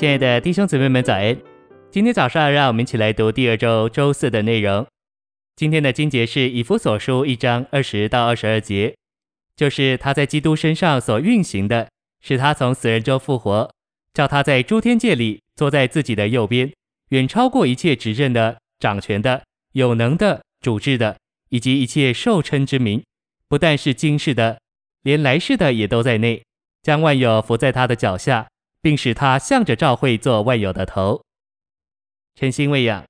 亲爱的弟兄姊妹们，早安！今天早上，让我们一起来读第二周周四的内容。今天的经节是以弗所书一章二十到二十二节，就是他在基督身上所运行的，使他从死人中复活，叫他在诸天界里坐在自己的右边，远超过一切执政的、掌权的、有能的、主治的，以及一切受称之名，不但是今世的，连来世的也都在内，将万有伏在他的脚下。并使他向着教会做万有的头，诚心喂养。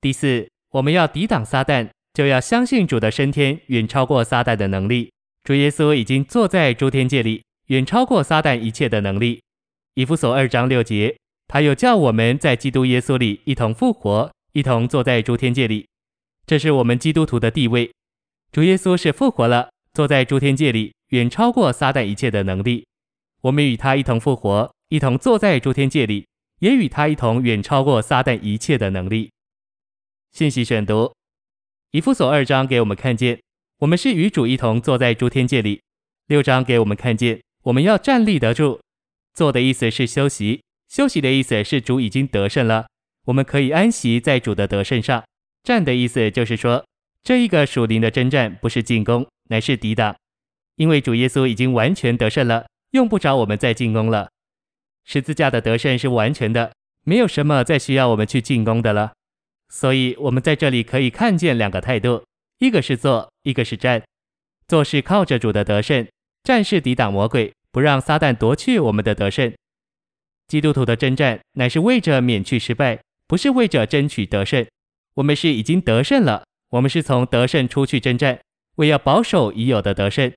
第四，我们要抵挡撒旦，就要相信主的升天远超过撒旦的能力。主耶稣已经坐在诸天界里，远超过撒旦一切的能力。以弗所二章六节，他又叫我们在基督耶稣里一同复活，一同坐在诸天界里。这是我们基督徒的地位。主耶稣是复活了，坐在诸天界里，远超过撒旦一切的能力。我们与他一同复活。一同坐在诸天界里，也与他一同远超过撒旦一切的能力。信息选读：以弗所二章给我们看见，我们是与主一同坐在诸天界里；六章给我们看见，我们要站立得住。坐的意思是休息，休息的意思是主已经得胜了，我们可以安息在主的得胜上。站的意思就是说，这一个属灵的征战不是进攻，乃是抵挡，因为主耶稣已经完全得胜了，用不着我们再进攻了。十字架的得胜是完全的，没有什么再需要我们去进攻的了。所以，我们在这里可以看见两个态度：一个是坐，一个是站。坐是靠着主的得胜，战是抵挡魔鬼，不让撒旦夺去我们的得胜。基督徒的征战乃是为着免去失败，不是为着争取得胜。我们是已经得胜了，我们是从得胜出去征战，为要保守已有的得胜。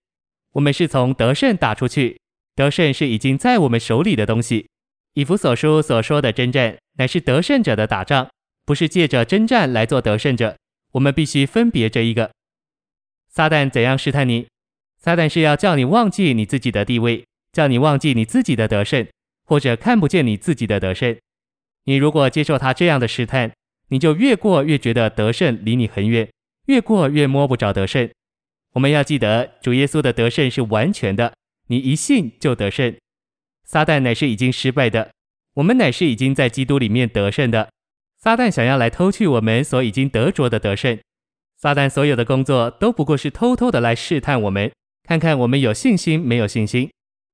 我们是从得胜打出去。得胜是已经在我们手里的东西。以弗所书所说的征战，乃是得胜者的打仗，不是借着征战来做得胜者。我们必须分别这一个。撒旦怎样试探你？撒旦是要叫你忘记你自己的地位，叫你忘记你自己的得胜，或者看不见你自己的得胜。你如果接受他这样的试探，你就越过越觉得得胜离你很远，越过越摸不着得胜。我们要记得，主耶稣的得胜是完全的。你一信就得胜，撒旦乃是已经失败的，我们乃是已经在基督里面得胜的。撒旦想要来偷去我们所已经得着的得胜，撒旦所有的工作都不过是偷偷的来试探我们，看看我们有信心没有信心。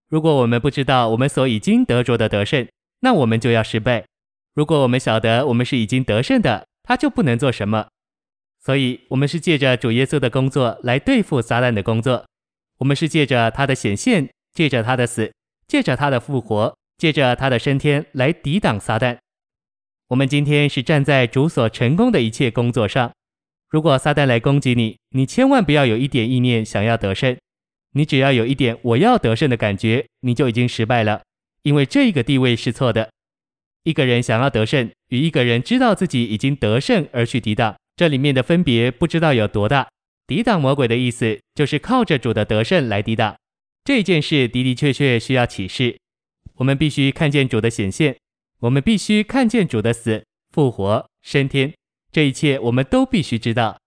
如果我们不知道我们所已经得着的得胜，那我们就要失败；如果我们晓得我们是已经得胜的，他就不能做什么。所以，我们是借着主耶稣的工作来对付撒旦的工作。我们是借着他的显现，借着他的死，借着他的复活，借着他的升天来抵挡撒旦。我们今天是站在主所成功的一切工作上。如果撒旦来攻击你，你千万不要有一点意念想要得胜。你只要有一点我要得胜的感觉，你就已经失败了，因为这个地位是错的。一个人想要得胜，与一个人知道自己已经得胜而去抵挡，这里面的分别不知道有多大。抵挡魔鬼的意思，就是靠着主的得胜来抵挡。这件事的的确确需要启示。我们必须看见主的显现，我们必须看见主的死、复活、升天。这一切我们都必须知道。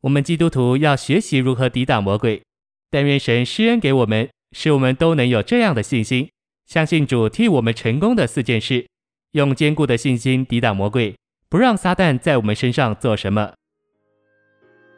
我们基督徒要学习如何抵挡魔鬼。但愿神施恩给我们，使我们都能有这样的信心，相信主替我们成功的四件事，用坚固的信心抵挡魔鬼，不让撒旦在我们身上做什么。